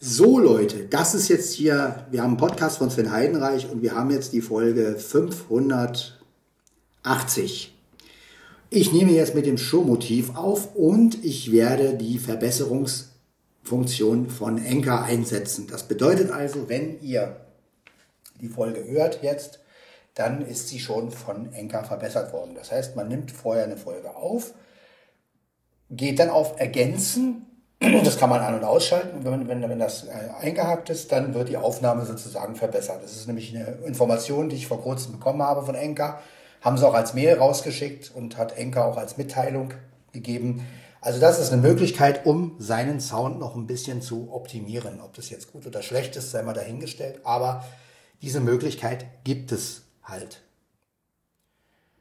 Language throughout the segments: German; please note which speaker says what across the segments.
Speaker 1: So Leute, das ist jetzt hier, wir haben einen Podcast von Sven Heidenreich und wir haben jetzt die Folge 580. Ich nehme jetzt mit dem Showmotiv auf und ich werde die Verbesserungsfunktion von Enker einsetzen. Das bedeutet also, wenn ihr die Folge hört jetzt, dann ist sie schon von Enker verbessert worden. Das heißt, man nimmt vorher eine Folge auf, geht dann auf Ergänzen das kann man an- und ausschalten. Wenn, wenn, wenn das äh, eingehakt ist, dann wird die Aufnahme sozusagen verbessert. Das ist nämlich eine Information, die ich vor kurzem bekommen habe von Enka. Haben sie auch als Mail rausgeschickt und hat Enka auch als Mitteilung gegeben. Also das ist eine Möglichkeit, um seinen Sound noch ein bisschen zu optimieren. Ob das jetzt gut oder schlecht ist, sei mal dahingestellt. Aber diese Möglichkeit gibt es halt.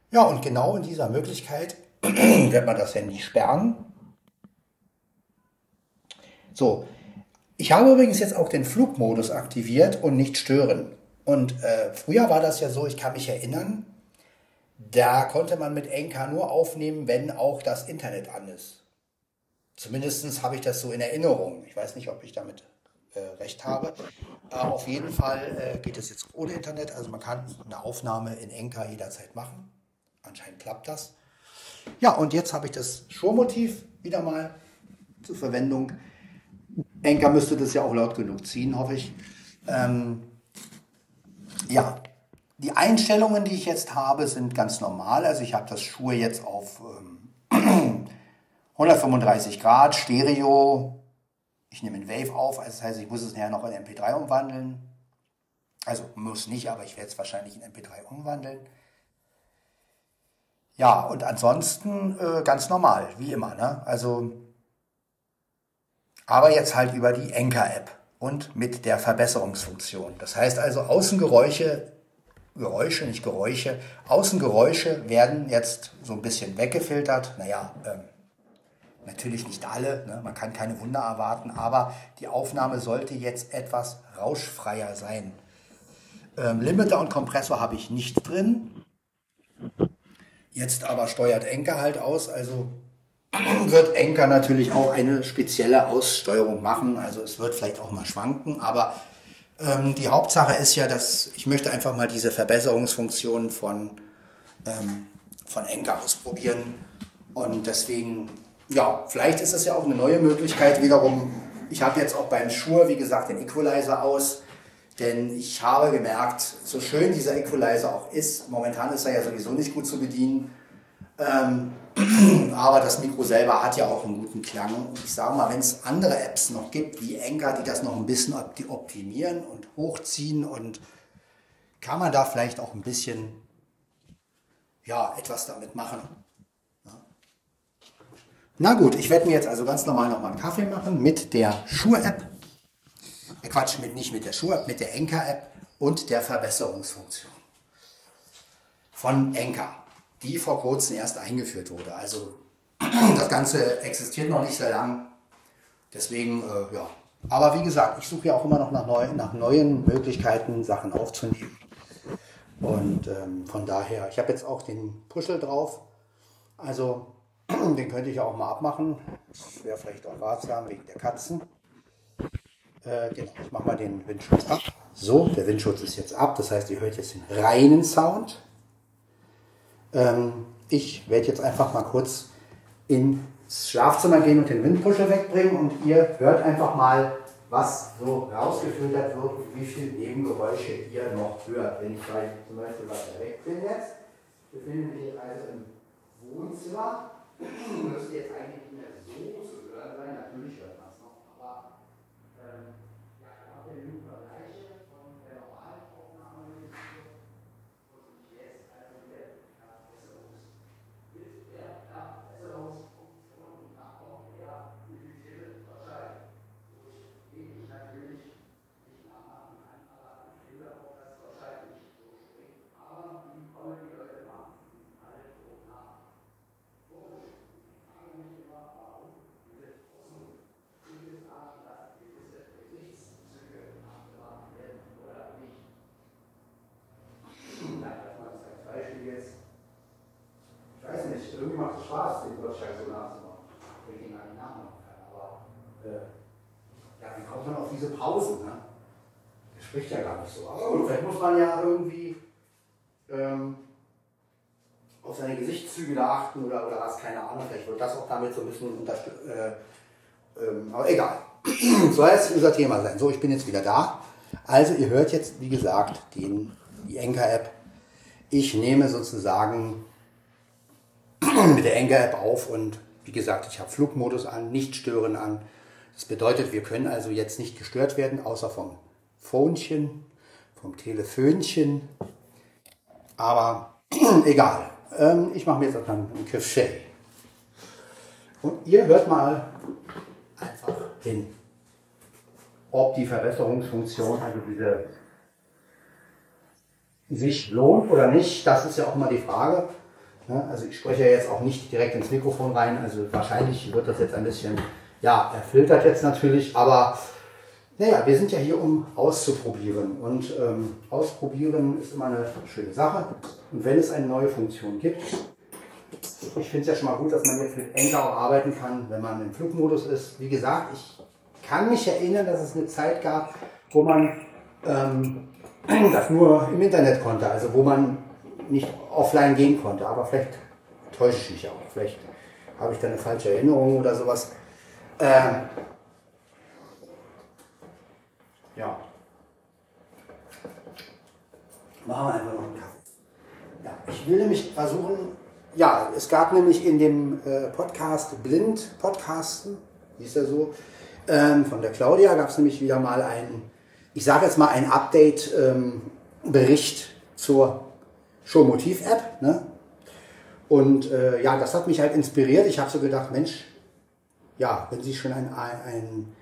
Speaker 1: Ja, und genau in dieser Möglichkeit wird man das Handy sperren so, ich habe übrigens jetzt auch den Flugmodus aktiviert und nicht stören. Und äh, früher war das ja so, ich kann mich erinnern, da konnte man mit Enka nur aufnehmen, wenn auch das Internet an ist. Zumindest habe ich das so in Erinnerung. Ich weiß nicht, ob ich damit äh, recht habe. Äh, auf jeden Fall äh, geht es jetzt ohne Internet. Also man kann eine Aufnahme in Enka jederzeit machen. Anscheinend klappt das. Ja, und jetzt habe ich das Showmotiv wieder mal zur Verwendung. Enker müsste das ja auch laut genug ziehen, hoffe ich. Ähm, ja, die Einstellungen, die ich jetzt habe, sind ganz normal. Also ich habe das Schuhe jetzt auf ähm, 135 Grad, Stereo. Ich nehme ein Wave auf, also das heißt, ich muss es nachher noch in MP3 umwandeln. Also muss nicht, aber ich werde es wahrscheinlich in MP3 umwandeln. Ja, und ansonsten äh, ganz normal, wie immer. Ne? Also aber jetzt halt über die Enker-App und mit der Verbesserungsfunktion. Das heißt also, Außengeräusche, Geräusche, nicht Geräusche, Außengeräusche werden jetzt so ein bisschen weggefiltert. Naja, ähm, natürlich nicht alle, ne? man kann keine Wunder erwarten, aber die Aufnahme sollte jetzt etwas rauschfreier sein. Ähm, Limiter und Kompressor habe ich nicht drin. Jetzt aber steuert Enker halt aus, also wird Enker natürlich auch eine spezielle Aussteuerung machen. Also es wird vielleicht auch mal schwanken, aber ähm, die Hauptsache ist ja, dass ich möchte einfach mal diese Verbesserungsfunktion von, ähm, von Enker ausprobieren. Und deswegen, ja, vielleicht ist es ja auch eine neue Möglichkeit. Wiederum, ich habe jetzt auch beim Shure, wie gesagt, den Equalizer aus. Denn ich habe gemerkt, so schön dieser Equalizer auch ist, momentan ist er ja sowieso nicht gut zu bedienen. Ähm, aber das Mikro selber hat ja auch einen guten Klang. Und ich sage mal, wenn es andere Apps noch gibt, wie Enker, die das noch ein bisschen optimieren und hochziehen und kann man da vielleicht auch ein bisschen, ja, etwas damit machen. Na gut, ich werde mir jetzt also ganz normal nochmal einen Kaffee machen mit der Shure-App. Äh Quatsch, mit, nicht mit der Shure-App, mit der Enker-App und der Verbesserungsfunktion von Enker die vor kurzem erst eingeführt wurde. Also das Ganze existiert noch nicht sehr lang. Deswegen, äh, ja. Aber wie gesagt, ich suche ja auch immer noch nach, neu, nach neuen Möglichkeiten, Sachen aufzunehmen. Und ähm, von daher, ich habe jetzt auch den Puschel drauf. Also den könnte ich auch mal abmachen. Das wäre vielleicht auch ratsam wegen der Katzen. Äh, genau, ich mache mal den Windschutz ab. So, der Windschutz ist jetzt ab. Das heißt, ihr hört jetzt den reinen Sound. Ähm, ich werde jetzt einfach mal kurz ins Schlafzimmer gehen und den Windpusher wegbringen und ihr hört einfach mal, was so rausgefiltert wird und wie viele Nebengeräusche ihr noch hört. Wenn ich zum Beispiel weiter weg bin jetzt, befinde mich also im Wohnzimmer, müsste jetzt eigentlich nicht mehr so zu hören sein, natürlich hört man es noch, aber ähm, ja, ich habe den Bereiche von der Normalaufnahme und jetzt also wieder irgendwie macht es Spaß, den Bürgersteig so nachzumachen. Wenn ich ihn gar nicht nachmachen kann. Aber äh, Ja, wie kommt man auf diese Pausen? Ne? Das spricht ja gar nicht so. Aber vielleicht muss man ja irgendwie ähm, auf seine Gesichtszüge da achten oder, oder was, keine Ahnung. Vielleicht wird das auch damit so ein bisschen unterstützt. Äh, ähm, aber egal. soll jetzt unser Thema sein. So, ich bin jetzt wieder da. Also, ihr hört jetzt, wie gesagt, den, die Enker-App. Ich nehme sozusagen mit der Enker-App auf und wie gesagt, ich habe Flugmodus an, nicht stören an. Das bedeutet, wir können also jetzt nicht gestört werden, außer vom Phonechen, vom Telefönchen. Aber egal. Ähm, ich mache mir jetzt erstmal einen Café. Und ihr hört mal einfach hin, ob die Verbesserungsfunktion, also diese sich lohnt oder nicht. Das ist ja auch mal die Frage. Also ich spreche ja jetzt auch nicht direkt ins Mikrofon rein, also wahrscheinlich wird das jetzt ein bisschen, ja, erfiltert jetzt natürlich, aber naja, wir sind ja hier, um auszuprobieren und ähm, ausprobieren ist immer eine schöne Sache und wenn es eine neue Funktion gibt, ich finde es ja schon mal gut, dass man jetzt mit Anchor auch arbeiten kann, wenn man im Flugmodus ist. Wie gesagt, ich kann mich erinnern, dass es eine Zeit gab, wo man ähm, das nur im Internet konnte, also wo man nicht offline gehen konnte. Aber vielleicht täusche ich mich auch. Vielleicht habe ich da eine falsche Erinnerung oder sowas. Ähm, ja. Machen wir einfach noch einen Kaffee. Ja, ich will nämlich versuchen, ja, es gab nämlich in dem äh, Podcast Blind Podcasten, hieß er so, ähm, von der Claudia, gab es nämlich wieder mal einen, ich sage jetzt mal einen Update-Bericht ähm, zur Showmotiv-App. Ne? Und äh, ja, das hat mich halt inspiriert. Ich habe so gedacht, Mensch, ja, wenn sie schon einen ein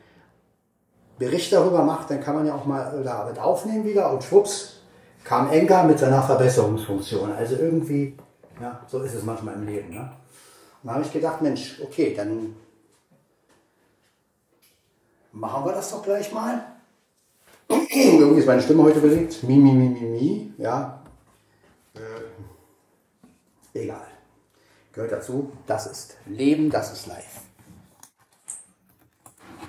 Speaker 1: Bericht darüber macht, dann kann man ja auch mal damit aufnehmen wieder und schwupps, kam Enka mit seiner Verbesserungsfunktion. Also irgendwie, ja, so ist es manchmal im Leben. Ne? Und da habe ich gedacht, Mensch, okay, dann machen wir das doch gleich mal. Irgendwie ist meine Stimme heute belegt. Mi, mi, mi, mi, mi. Ja, äh, egal. Gehört dazu. Das ist Leben, das ist Life.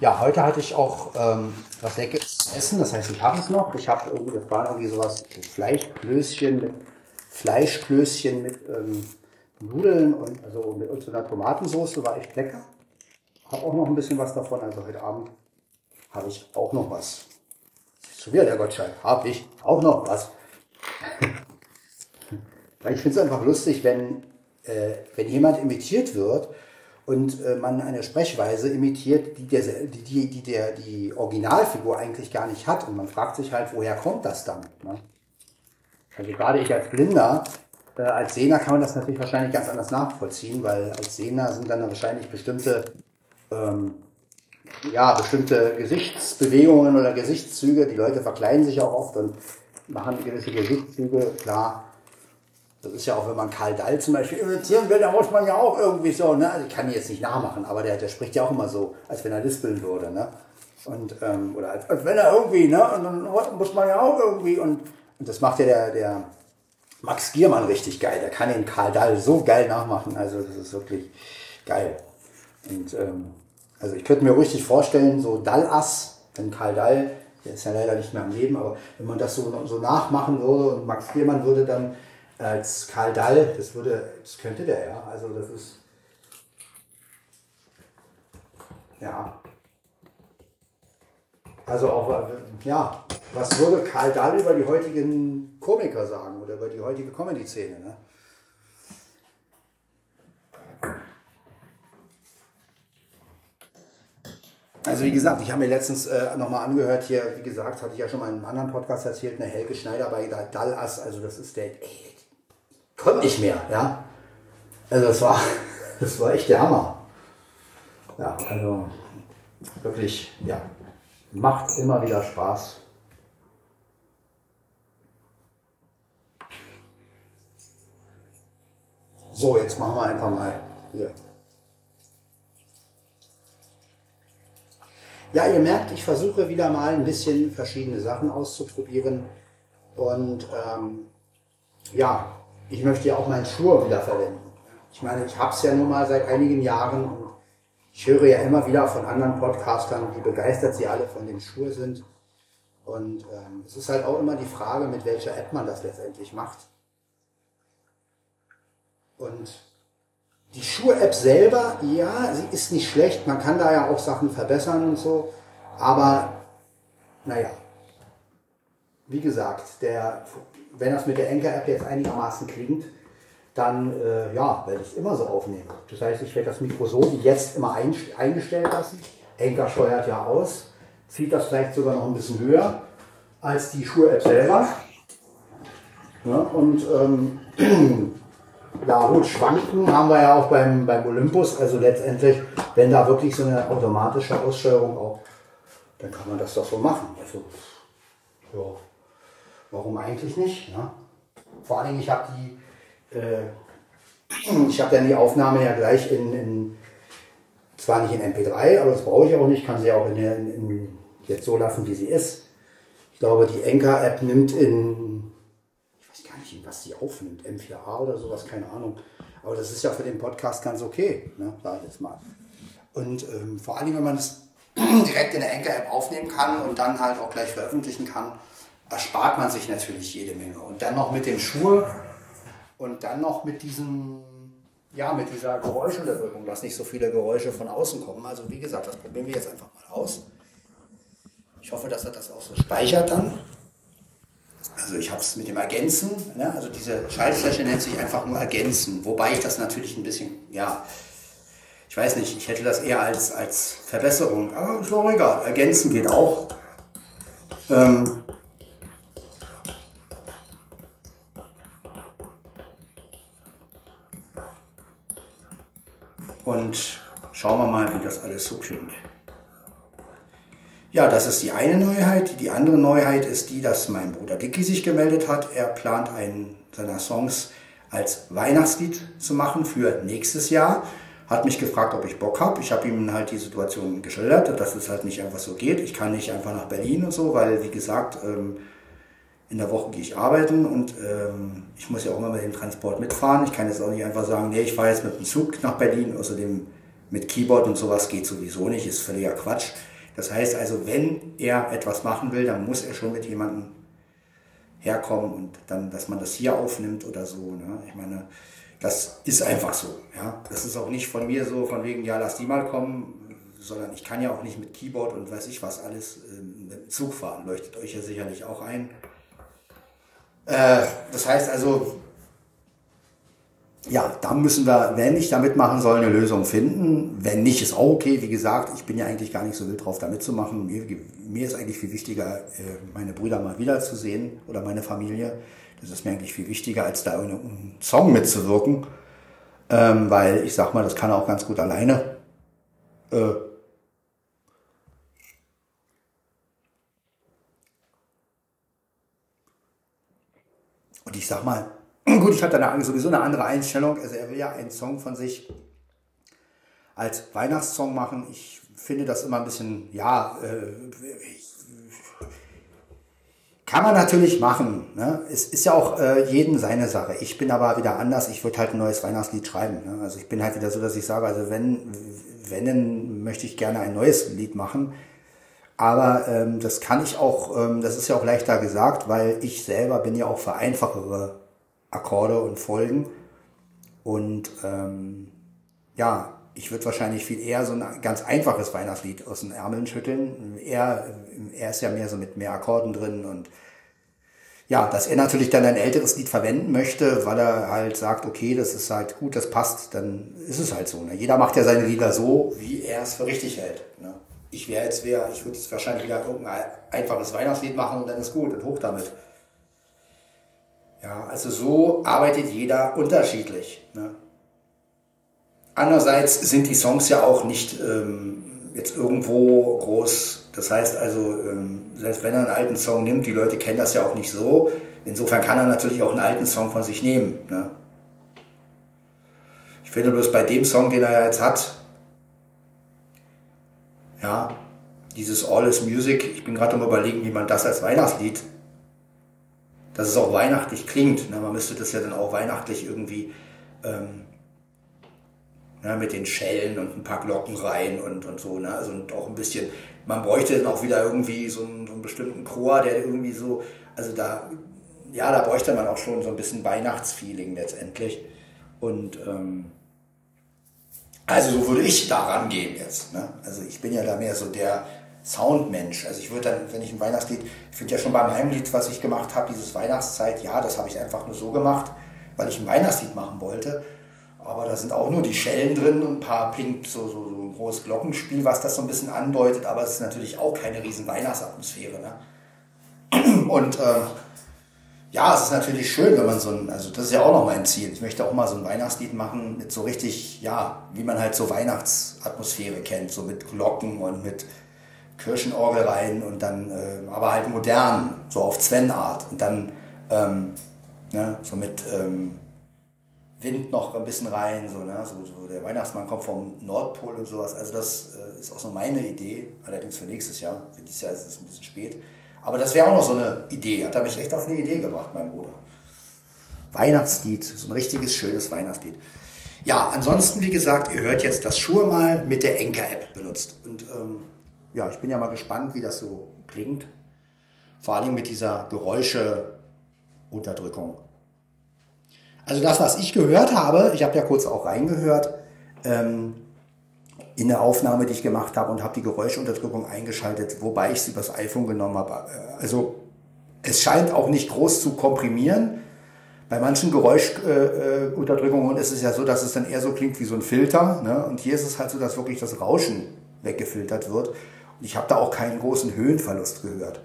Speaker 1: Ja, heute hatte ich auch ähm, was Leckeres zu essen. Das heißt, ich habe es noch. Ich habe irgendwie, das war irgendwie sowas, Fleischklößchen mit Fleischklößchen mit ähm, Nudeln und also mit so einer Tomatensauce. War echt lecker. Habe auch noch ein bisschen was davon. Also heute Abend habe ich auch noch was. So wieder der Gottschein. Habe ich auch noch was. Weil ich finde es einfach lustig, wenn, äh, wenn jemand imitiert wird und äh, man eine Sprechweise imitiert, die, der, die, die, die der, die Originalfigur eigentlich gar nicht hat. Und man fragt sich halt, woher kommt das dann? Ne? Also gerade ich als Blinder, äh, als Sehner kann man das natürlich wahrscheinlich ganz anders nachvollziehen, weil als Sehner sind dann wahrscheinlich bestimmte, ähm, ja, bestimmte Gesichtsbewegungen oder Gesichtszüge. Die Leute verkleiden sich auch oft und machen gewisse Gesichtszüge, klar das ist ja auch, wenn man Karl Dall zum Beispiel imitieren will, da muss man ja auch irgendwie so, ne? Also ich kann ihn jetzt nicht nachmachen, aber der, der spricht ja auch immer so, als wenn er lispeln würde, ne? Und, ähm, oder als, als wenn er irgendwie, ne? Und dann muss man ja auch irgendwie, und, und das macht ja der, der Max Giermann richtig geil. Der kann den Karl Dall so geil nachmachen, also das ist wirklich geil. Und, ähm, also ich könnte mir richtig vorstellen, so Dallass, wenn Karl Dall, der ist ja leider nicht mehr am Leben, aber wenn man das so, so nachmachen würde und Max Giermann würde dann als Karl Dall, das würde, das könnte der, ja. Also das ist. Ja. Also auch, ja, was würde Karl Dall über die heutigen Komiker sagen oder über die heutige Comedy-Szene, ne? Also wie gesagt, ich habe mir letztens äh, nochmal angehört hier, wie gesagt, hatte ich ja schon mal in einem anderen Podcast erzählt, eine Helge Schneider bei Dallas, also das ist der, ey, konnte nicht mehr, ja. Also das war, das war echt der Hammer. Ja, also wirklich, ja, macht immer wieder Spaß. So, jetzt machen wir einfach mal hier. Ja, ihr merkt, ich versuche wieder mal ein bisschen verschiedene Sachen auszuprobieren. Und ähm, ja, ich möchte ja auch meinen Schur wieder verwenden. Ich meine, ich habe es ja nun mal seit einigen Jahren und ich höre ja immer wieder von anderen Podcastern, wie begeistert sie alle von den Schuhe sind. Und ähm, es ist halt auch immer die Frage, mit welcher App man das letztendlich macht. Und die Schuhe-App selber, ja, sie ist nicht schlecht. Man kann da ja auch Sachen verbessern und so. Aber, naja, wie gesagt, der, wenn das mit der Enker-App jetzt einigermaßen klingt, dann äh, ja, werde ich es immer so aufnehmen. Das heißt, ich werde das Mikro so wie jetzt immer eingestellt lassen. Enker steuert ja aus, zieht das vielleicht sogar noch ein bisschen höher als die Schuhe-App selber. Ja, und ähm, ja gut, Schwanken haben wir ja auch beim, beim Olympus. Also letztendlich, wenn da wirklich so eine automatische Aussteuerung auch, dann kann man das doch so machen. Also, ja, warum eigentlich nicht? Ja? Vor allen Dingen, ich habe die äh, ich habe dann die Aufnahme ja gleich in, in, zwar nicht in MP3, aber das brauche ich auch nicht, kann sie auch in, in, jetzt so lassen, wie sie ist. Ich glaube, die Enka-App nimmt in, ich weiß gar nicht, in was sie aufnimmt, M4A oder sowas, keine Ahnung. Aber das ist ja für den Podcast ganz okay, ne, sage ich jetzt mal. Und ähm, vor allem, wenn man es direkt in der Enka-App aufnehmen kann und dann halt auch gleich veröffentlichen kann, erspart man sich natürlich jede Menge. Und dann noch mit den Schuhen und dann noch mit diesem, ja, mit dieser Geräuschunterdrückung, dass nicht so viele Geräusche von außen kommen. Also wie gesagt, das probieren wir jetzt einfach mal aus. Ich hoffe, dass er das auch so speichert dann. Also ich habe es mit dem Ergänzen, ne? also diese Schaltfläche nennt sich einfach nur Ergänzen, wobei ich das natürlich ein bisschen, ja, ich weiß nicht, ich hätte das eher als, als Verbesserung, aber ist doch egal, Ergänzen geht auch. Ähm, Und schauen wir mal, wie das alles so klingt. Ja, das ist die eine Neuheit. Die andere Neuheit ist die, dass mein Bruder Dicky sich gemeldet hat. Er plant einen seiner Songs als Weihnachtslied zu machen für nächstes Jahr. Hat mich gefragt, ob ich Bock habe. Ich habe ihm halt die Situation geschildert, dass es halt nicht einfach so geht. Ich kann nicht einfach nach Berlin und so, weil, wie gesagt, ähm, in der Woche gehe ich arbeiten und ähm, ich muss ja auch immer mit dem Transport mitfahren. Ich kann jetzt auch nicht einfach sagen, nee, ich fahre jetzt mit dem Zug nach Berlin. Außerdem mit Keyboard und sowas geht sowieso nicht, ist völliger Quatsch. Das heißt also, wenn er etwas machen will, dann muss er schon mit jemandem herkommen und dann, dass man das hier aufnimmt oder so. Ne? Ich meine, das ist einfach so. Ja? Das ist auch nicht von mir so, von wegen, ja, lass die mal kommen, sondern ich kann ja auch nicht mit Keyboard und weiß ich was alles ähm, mit dem Zug fahren. Leuchtet euch ja sicherlich auch ein. Äh, das heißt also, ja, da müssen wir, wenn ich da mitmachen soll, eine Lösung finden. Wenn nicht, ist auch okay. Wie gesagt, ich bin ja eigentlich gar nicht so wild drauf, da mitzumachen. Mir, mir ist eigentlich viel wichtiger, äh, meine Brüder mal wiederzusehen oder meine Familie. Das ist mir eigentlich viel wichtiger, als da in einem Song mitzuwirken. Ähm, weil ich sag mal, das kann er auch ganz gut alleine. Äh, Und ich sag mal, gut, ich hatte da sowieso eine andere Einstellung. Also er will ja einen Song von sich als Weihnachtssong machen. Ich finde das immer ein bisschen, ja, äh, kann man natürlich machen. Ne? Es ist ja auch äh, jeden seine Sache. Ich bin aber wieder anders. Ich würde halt ein neues Weihnachtslied schreiben. Ne? Also ich bin halt wieder so, dass ich sage, also wenn, wenn, dann möchte ich gerne ein neues Lied machen. Aber ähm, das kann ich auch, ähm, das ist ja auch leichter gesagt, weil ich selber bin ja auch für einfachere Akkorde und Folgen. Und ähm, ja, ich würde wahrscheinlich viel eher so ein ganz einfaches Weihnachtslied aus den Ärmeln schütteln. Er, er ist ja mehr so mit mehr Akkorden drin und ja, dass er natürlich dann ein älteres Lied verwenden möchte, weil er halt sagt, okay, das ist halt gut, das passt, dann ist es halt so. Ne? Jeder macht ja seine Lieder so, wie er es für richtig hält. Ne? Ich wäre jetzt wer, ich würde jetzt wahrscheinlich wieder irgendein einfaches Weihnachtslied machen und dann ist gut und hoch damit. Ja, also so arbeitet jeder unterschiedlich. Ne? Andererseits sind die Songs ja auch nicht ähm, jetzt irgendwo groß. Das heißt also, ähm, selbst wenn er einen alten Song nimmt, die Leute kennen das ja auch nicht so. Insofern kann er natürlich auch einen alten Song von sich nehmen. Ne? Ich finde bloß bei dem Song, den er jetzt hat, ja, dieses All is Music, ich bin gerade am überlegen, wie man das als Weihnachtslied, dass es auch weihnachtlich klingt. Ne? Man müsste das ja dann auch weihnachtlich irgendwie ähm, Ne, mit den Schellen und ein paar Glocken rein und, und so. Ne? Also und auch ein bisschen, man bräuchte dann auch wieder irgendwie so einen, so einen bestimmten Chor, der irgendwie so, also da, ja, da bräuchte man auch schon so ein bisschen Weihnachtsfeeling letztendlich. Und ähm, also so würde ich da rangehen jetzt. Ne? Also ich bin ja da mehr so der Soundmensch. Also ich würde dann, wenn ich ein Weihnachtslied, ich finde ja schon beim Heimlied, was ich gemacht habe, dieses Weihnachtszeit, ja, das habe ich einfach nur so gemacht, weil ich ein Weihnachtslied machen wollte. Aber da sind auch nur die Schellen drin und ein paar Pink, so, so, so ein großes Glockenspiel, was das so ein bisschen andeutet, aber es ist natürlich auch keine riesen Weihnachtsatmosphäre. Ne? Und äh, ja, es ist natürlich schön, wenn man so ein, also das ist ja auch noch mein Ziel. Ich möchte auch mal so ein Weihnachtslied machen mit so richtig, ja, wie man halt so Weihnachtsatmosphäre kennt, so mit Glocken und mit Kirchenorgel rein und dann, äh, aber halt modern, so auf Sven-Art und dann ähm, ne, so mit ähm, Wind noch ein bisschen rein, so, ne, so, so der Weihnachtsmann kommt vom Nordpol und sowas. Also das äh, ist auch so meine Idee, allerdings für nächstes Jahr. Für dieses Jahr ist es ein bisschen spät. Aber das wäre auch noch so eine Idee. Hat er mich echt auf eine Idee gebracht, mein Bruder. Weihnachtslied, so ein richtiges, schönes Weihnachtslied. Ja, ansonsten, wie gesagt, ihr hört jetzt das Schuhe mal mit der Enker-App benutzt. Und ähm, ja, ich bin ja mal gespannt, wie das so klingt. Vor allem mit dieser Geräuscheunterdrückung. Also das, was ich gehört habe, ich habe ja kurz auch reingehört, ähm, in der Aufnahme, die ich gemacht habe und habe die Geräuschunterdrückung eingeschaltet, wobei ich sie übers iPhone genommen habe. Also es scheint auch nicht groß zu komprimieren. Bei manchen Geräuschunterdrückungen ist es ja so, dass es dann eher so klingt wie so ein Filter. Ne? Und hier ist es halt so, dass wirklich das Rauschen weggefiltert wird. Und ich habe da auch keinen großen Höhenverlust gehört.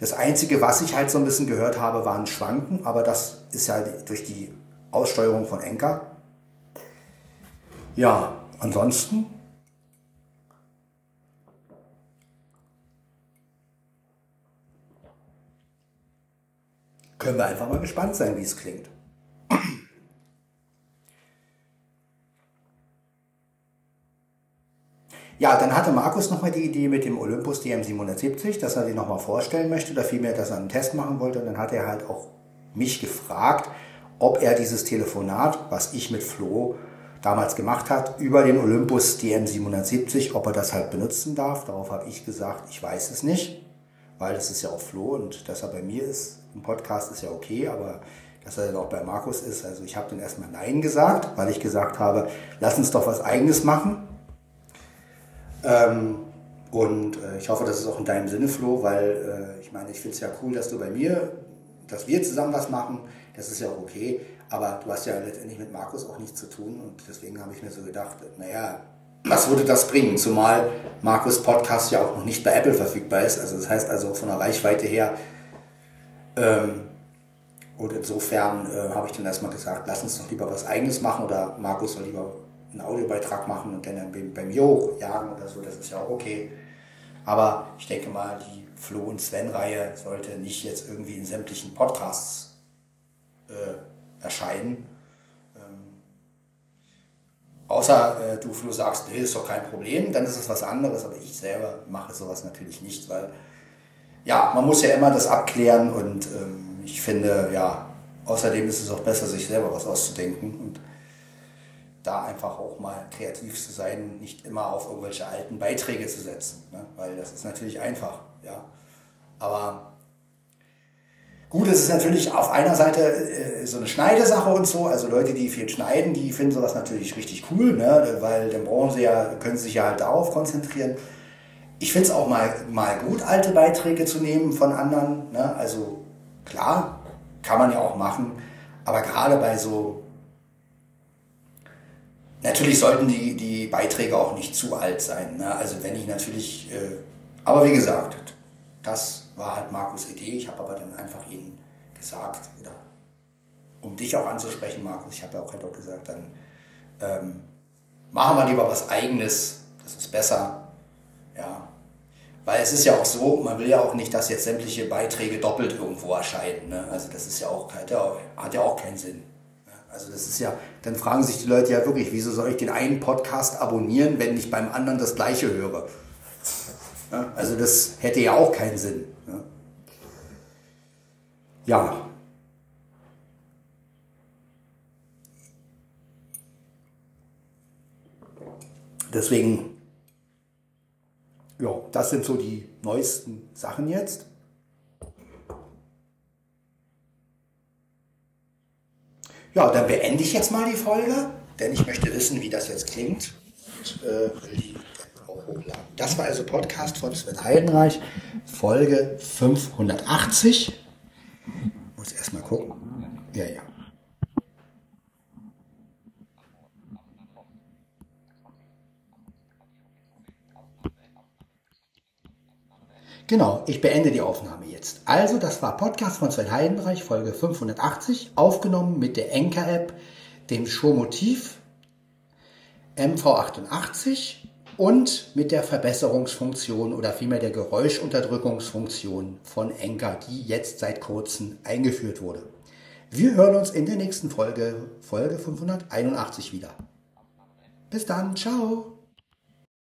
Speaker 1: Das Einzige, was ich halt so ein bisschen gehört habe, waren Schwanken, aber das ist ja durch die Aussteuerung von Enker. Ja, ansonsten können wir einfach mal gespannt sein, wie es klingt. Ja, dann hatte Markus nochmal die Idee mit dem Olympus DM770, dass er den nochmal vorstellen möchte, oder vielmehr, dass er einen Test machen wollte. Und dann hat er halt auch mich gefragt, ob er dieses Telefonat, was ich mit Flo damals gemacht hat, über den Olympus DM770, ob er das halt benutzen darf. Darauf habe ich gesagt, ich weiß es nicht, weil es ist ja auch Flo und dass er bei mir ist, ein Podcast ist ja okay, aber dass er dann auch bei Markus ist. Also ich habe dann erstmal Nein gesagt, weil ich gesagt habe, lass uns doch was eigenes machen. Ähm, und äh, ich hoffe, das ist auch in deinem Sinne, Flo, weil äh, ich meine, ich finde es ja cool, dass du bei mir, dass wir zusammen was machen. Das ist ja auch okay. Aber du hast ja letztendlich mit Markus auch nichts zu tun. Und deswegen habe ich mir so gedacht, naja, was würde das bringen? Zumal Markus Podcast ja auch noch nicht bei Apple verfügbar ist. Also das heißt also von der Reichweite her ähm, und insofern äh, habe ich dann erstmal gesagt, lass uns doch lieber was Eigenes machen oder Markus soll lieber einen Audiobeitrag machen und dann bei mir hochjagen oder so, das ist ja auch okay. Aber ich denke mal, die Flo und Sven-Reihe sollte nicht jetzt irgendwie in sämtlichen Podcasts äh, erscheinen. Ähm, außer äh, du, Flo, sagst, nee, ist doch kein Problem, dann ist es was anderes, aber ich selber mache sowas natürlich nicht, weil ja, man muss ja immer das abklären und ähm, ich finde, ja, außerdem ist es auch besser, sich selber was auszudenken und da einfach auch mal kreativ zu sein, nicht immer auf irgendwelche alten Beiträge zu setzen, ne? weil das ist natürlich einfach, ja. Aber gut, es ist natürlich auf einer Seite äh, so eine Schneidesache und so, also Leute, die viel schneiden, die finden sowas natürlich richtig cool, ne? weil dann brauchen sie ja, können sie sich ja halt darauf konzentrieren ich finde es auch mal, mal gut, alte Beiträge zu nehmen von anderen. Ne? Also klar, kann man ja auch machen. Aber gerade bei so... Natürlich sollten die, die Beiträge auch nicht zu alt sein. Ne? Also wenn ich natürlich... Äh, aber wie gesagt, das war halt Markus' Idee. Ich habe aber dann einfach ihnen gesagt, oder um dich auch anzusprechen, Markus, ich habe ja auch halt auch gesagt, dann ähm, machen wir lieber was Eigenes. Das ist besser ja. Weil es ist ja auch so, man will ja auch nicht, dass jetzt sämtliche Beiträge doppelt irgendwo erscheinen. Ne? Also das ist ja auch, hat ja auch, hat ja auch keinen Sinn. Also das ist ja, dann fragen sich die Leute ja wirklich, wieso soll ich den einen Podcast abonnieren, wenn ich beim anderen das gleiche höre? Also das hätte ja auch keinen Sinn. Ne? Ja, deswegen, ja, das sind so die neuesten Sachen jetzt. Ja, dann beende ich jetzt mal die Folge, denn ich möchte wissen, wie das jetzt klingt. Und, äh, will die auch hochladen. Das war also Podcast von Sven Heidenreich, Folge 580. Muss erstmal gucken. Ja, ja. Genau, ich beende die Aufnahme jetzt. Also, das war Podcast von Sven Heidenreich, Folge 580, aufgenommen mit der Enker-App, dem Showmotiv MV88 und mit der Verbesserungsfunktion oder vielmehr der Geräuschunterdrückungsfunktion von Enker, die jetzt seit kurzem eingeführt wurde. Wir hören uns in der nächsten Folge, Folge 581 wieder. Bis dann, ciao!